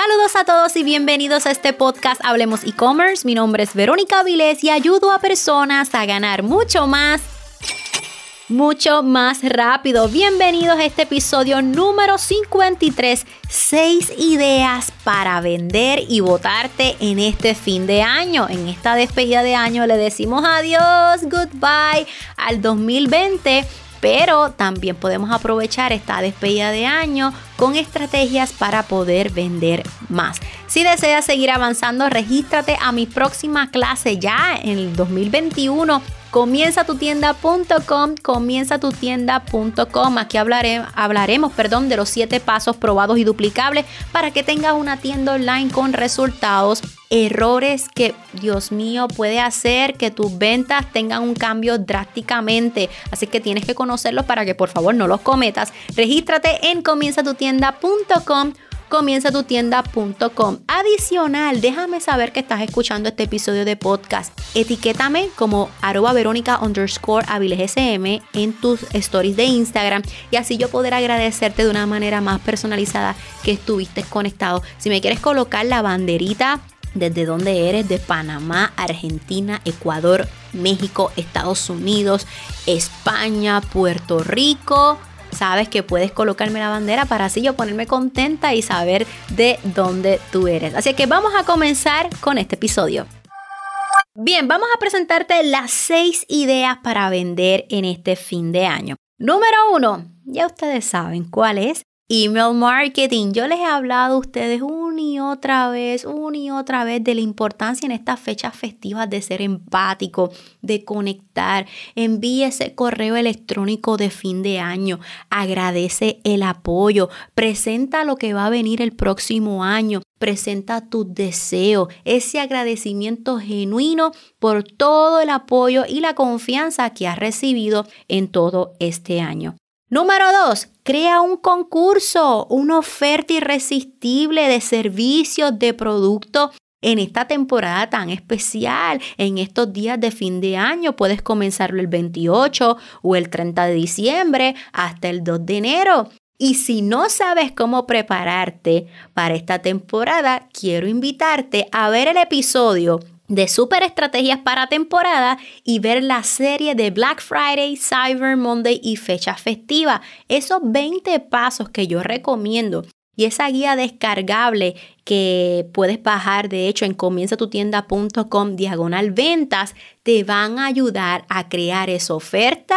Saludos a todos y bienvenidos a este podcast Hablemos e-commerce. Mi nombre es Verónica Vilés y ayudo a personas a ganar mucho más mucho más rápido. Bienvenidos a este episodio número 53, 6 ideas para vender y votarte en este fin de año. En esta despedida de año le decimos adiós, goodbye al 2020 pero también podemos aprovechar esta despedida de año con estrategias para poder vender más. Si deseas seguir avanzando, regístrate a mi próxima clase ya en el 2021 comienza tu tienda.com, comienza tu tienda.com. Aquí hablaremos perdón, de los siete pasos probados y duplicables para que tengas una tienda online con resultados. Errores que, Dios mío, puede hacer que tus ventas tengan un cambio drásticamente. Así que tienes que conocerlos para que por favor no los cometas. Regístrate en comienzatutienda.com comienzatutienda.com. Adicional, déjame saber que estás escuchando este episodio de podcast. Etiquétame como arroba verónica underscore SM en tus stories de Instagram y así yo poder agradecerte de una manera más personalizada que estuviste conectado. Si me quieres colocar la banderita desde donde eres, de Panamá, Argentina, Ecuador, México, Estados Unidos, España, Puerto Rico, sabes que puedes colocarme la bandera para así yo ponerme contenta y saber de dónde tú eres. Así que vamos a comenzar con este episodio. Bien, vamos a presentarte las seis ideas para vender en este fin de año. Número uno, ya ustedes saben cuál es. Email marketing. Yo les he hablado a ustedes una y otra vez, una y otra vez de la importancia en estas fechas festivas de ser empático, de conectar. Envíe ese correo electrónico de fin de año. Agradece el apoyo. Presenta lo que va a venir el próximo año. Presenta tus deseos, ese agradecimiento genuino por todo el apoyo y la confianza que has recibido en todo este año. Número dos, crea un concurso, una oferta irresistible de servicios, de productos en esta temporada tan especial, en estos días de fin de año, puedes comenzarlo el 28 o el 30 de diciembre hasta el 2 de enero. Y si no sabes cómo prepararte para esta temporada, quiero invitarte a ver el episodio de super estrategias para temporada y ver la serie de Black Friday, Cyber Monday y fecha festiva. Esos 20 pasos que yo recomiendo y esa guía descargable que puedes bajar, de hecho, en comienzatutienda.com diagonal ventas, te van a ayudar a crear esa oferta,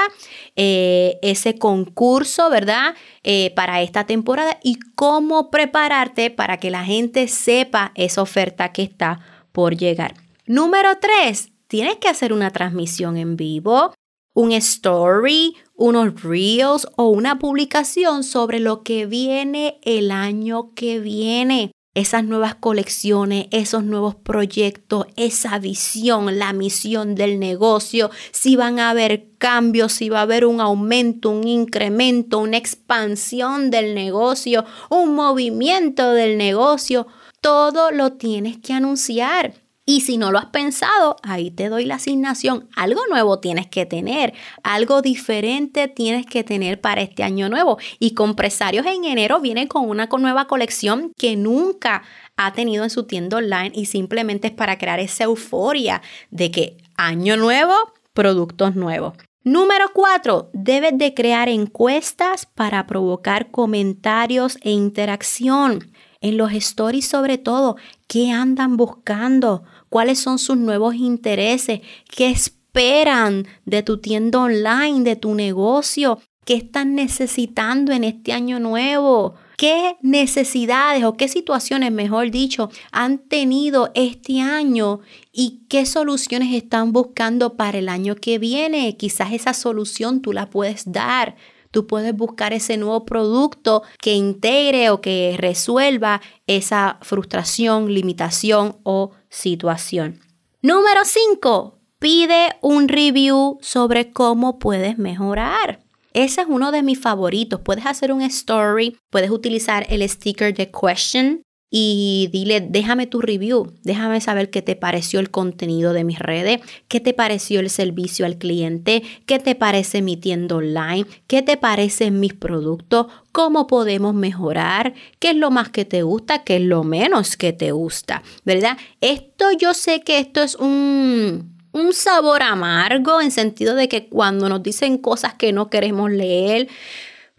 eh, ese concurso, ¿verdad? Eh, para esta temporada y cómo prepararte para que la gente sepa esa oferta que está por llegar. Número 3, tienes que hacer una transmisión en vivo, un story, unos reels o una publicación sobre lo que viene el año que viene. Esas nuevas colecciones, esos nuevos proyectos, esa visión, la misión del negocio, si van a haber cambios, si va a haber un aumento, un incremento, una expansión del negocio, un movimiento del negocio, todo lo tienes que anunciar. Y si no lo has pensado, ahí te doy la asignación. Algo nuevo tienes que tener, algo diferente tienes que tener para este año nuevo. Y Compresarios en enero viene con una nueva colección que nunca ha tenido en su tienda online y simplemente es para crear esa euforia de que año nuevo, productos nuevos. Número 4. Debes de crear encuestas para provocar comentarios e interacción en los stories sobre todo, qué andan buscando, cuáles son sus nuevos intereses, qué esperan de tu tienda online, de tu negocio, qué están necesitando en este año nuevo. ¿Qué necesidades o qué situaciones, mejor dicho, han tenido este año y qué soluciones están buscando para el año que viene? Quizás esa solución tú la puedes dar tú puedes buscar ese nuevo producto que integre o que resuelva esa frustración, limitación o situación. Número 5. Pide un review sobre cómo puedes mejorar. Ese es uno de mis favoritos. Puedes hacer un story, puedes utilizar el sticker de question y dile, déjame tu review, déjame saber qué te pareció el contenido de mis redes, qué te pareció el servicio al cliente, qué te parece mi tienda online, qué te parecen mis productos, cómo podemos mejorar, qué es lo más que te gusta, qué es lo menos que te gusta, ¿verdad? Esto yo sé que esto es un un sabor amargo en sentido de que cuando nos dicen cosas que no queremos leer,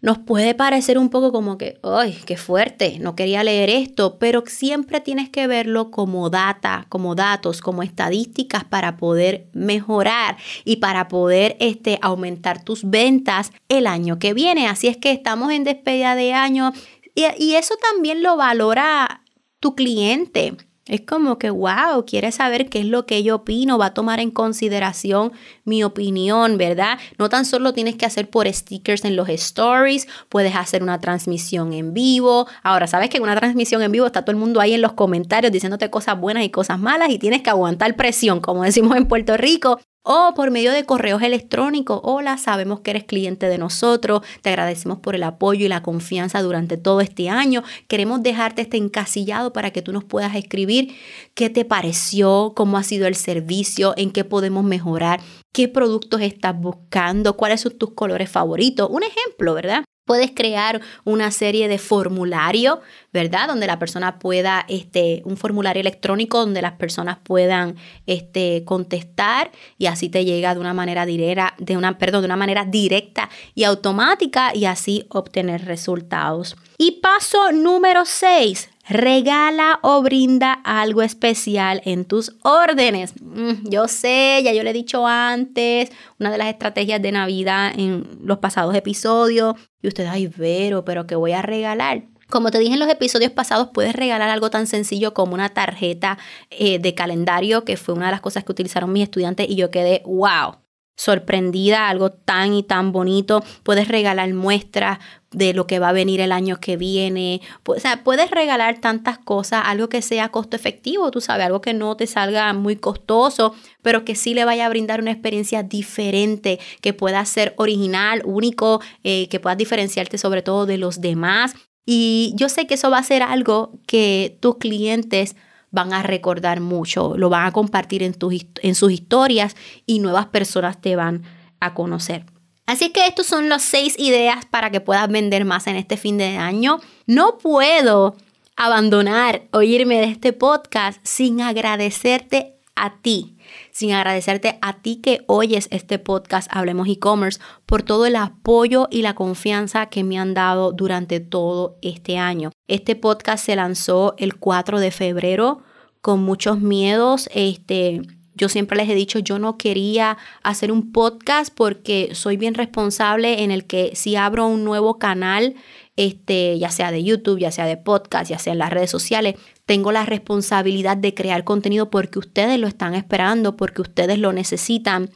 nos puede parecer un poco como que, ¡ay, qué fuerte! No quería leer esto, pero siempre tienes que verlo como data, como datos, como estadísticas para poder mejorar y para poder este, aumentar tus ventas el año que viene. Así es que estamos en despedida de año y, y eso también lo valora tu cliente. Es como que, wow, quiere saber qué es lo que yo opino, va a tomar en consideración mi opinión, ¿verdad? No tan solo tienes que hacer por stickers en los stories, puedes hacer una transmisión en vivo. Ahora, sabes que en una transmisión en vivo está todo el mundo ahí en los comentarios diciéndote cosas buenas y cosas malas y tienes que aguantar presión, como decimos en Puerto Rico o por medio de correos electrónicos. Hola, sabemos que eres cliente de nosotros, te agradecemos por el apoyo y la confianza durante todo este año. Queremos dejarte este encasillado para que tú nos puedas escribir qué te pareció, cómo ha sido el servicio, en qué podemos mejorar, qué productos estás buscando, cuáles son tus colores favoritos. Un ejemplo, ¿verdad? Puedes crear una serie de formulario, ¿verdad? Donde la persona pueda, este, un formulario electrónico donde las personas puedan este, contestar y así te llega de una manera directa, de una, perdón, de una manera directa y automática y así obtener resultados. Y paso número 6, regala o brinda algo especial en tus órdenes. Mm, yo sé, ya yo le he dicho antes, una de las estrategias de Navidad en los pasados episodios. Y ustedes, ay, Vero, pero ¿qué voy a regalar? Como te dije en los episodios pasados, puedes regalar algo tan sencillo como una tarjeta eh, de calendario, que fue una de las cosas que utilizaron mis estudiantes y yo quedé, wow, sorprendida, algo tan y tan bonito. Puedes regalar muestras de lo que va a venir el año que viene. O sea, puedes regalar tantas cosas, algo que sea costo efectivo, tú sabes, algo que no te salga muy costoso, pero que sí le vaya a brindar una experiencia diferente, que pueda ser original, único, eh, que puedas diferenciarte sobre todo de los demás. Y yo sé que eso va a ser algo que tus clientes van a recordar mucho, lo van a compartir en, en sus historias y nuevas personas te van a conocer. Así que estos son las seis ideas para que puedas vender más en este fin de año. No puedo abandonar oírme de este podcast sin agradecerte a ti, sin agradecerte a ti que oyes este podcast Hablemos e-commerce por todo el apoyo y la confianza que me han dado durante todo este año. Este podcast se lanzó el 4 de febrero con muchos miedos, este yo siempre les he dicho, yo no quería hacer un podcast porque soy bien responsable en el que si abro un nuevo canal, este, ya sea de YouTube, ya sea de podcast, ya sea en las redes sociales, tengo la responsabilidad de crear contenido porque ustedes lo están esperando, porque ustedes lo necesitan.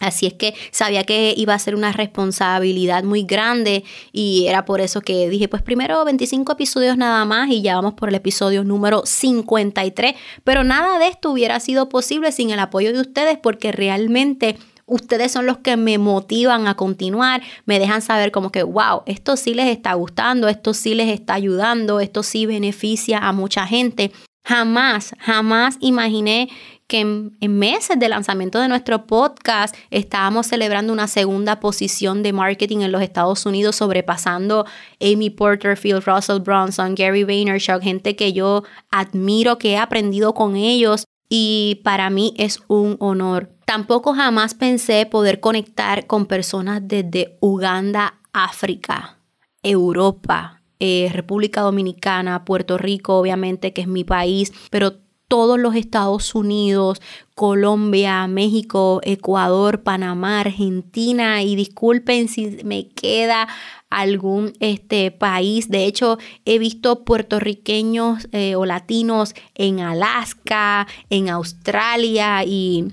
Así es que sabía que iba a ser una responsabilidad muy grande y era por eso que dije, pues primero 25 episodios nada más y ya vamos por el episodio número 53. Pero nada de esto hubiera sido posible sin el apoyo de ustedes porque realmente ustedes son los que me motivan a continuar, me dejan saber como que, wow, esto sí les está gustando, esto sí les está ayudando, esto sí beneficia a mucha gente. Jamás, jamás imaginé que en, meses de lanzamiento de nuestro podcast estábamos celebrando una segunda posición de marketing en los Estados Unidos, sobrepasando Amy Porterfield, Russell Brunson, Gary Vaynerchuk, gente que yo admiro, que he aprendido con ellos y para mí es un honor. Tampoco jamás pensé poder conectar con personas desde Uganda, África, Europa, eh, República Dominicana, Puerto Rico, obviamente, que es mi país, pero todos los Estados Unidos, Colombia, México, Ecuador, Panamá, Argentina y disculpen si me queda algún este, país. De hecho, he visto puertorriqueños eh, o latinos en Alaska, en Australia y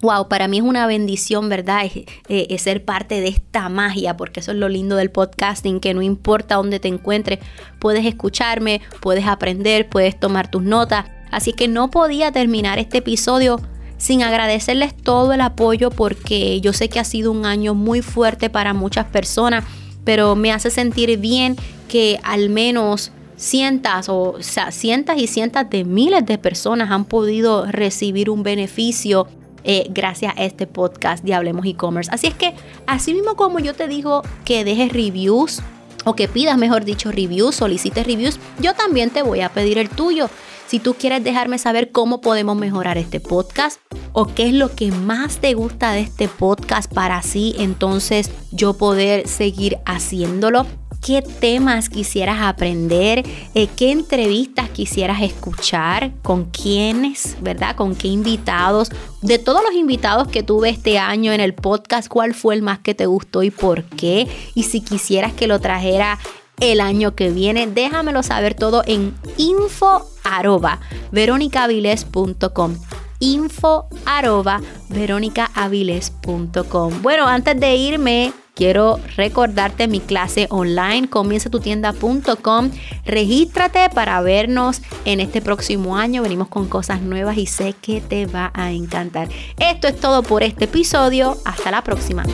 Wow, para mí es una bendición, ¿verdad? Es, ser parte de esta magia, porque eso es lo lindo del podcasting, que no importa dónde te encuentres, puedes escucharme, puedes aprender, puedes tomar tus notas. Así que no podía terminar este episodio sin agradecerles todo el apoyo porque yo sé que ha sido un año muy fuerte para muchas personas, pero me hace sentir bien que al menos cientos o, sea, cientos y cientos de miles de personas han podido recibir un beneficio eh, gracias a este podcast de Hablemos e-commerce. Así es que, así mismo como yo te digo que dejes reviews o que pidas, mejor dicho, reviews, solicites reviews, yo también te voy a pedir el tuyo. Si tú quieres dejarme saber cómo podemos mejorar este podcast o qué es lo que más te gusta de este podcast para así entonces yo poder seguir haciéndolo, qué temas quisieras aprender, eh, qué entrevistas quisieras escuchar, con quiénes, ¿verdad? Con qué invitados. De todos los invitados que tuve este año en el podcast, ¿cuál fue el más que te gustó y por qué? Y si quisieras que lo trajera el año que viene, déjamelo saber todo en info arroba info arroba Bueno, antes de irme, quiero recordarte mi clase online comienzatutienda.com. Regístrate para vernos en este próximo año. Venimos con cosas nuevas y sé que te va a encantar. Esto es todo por este episodio. Hasta la próxima.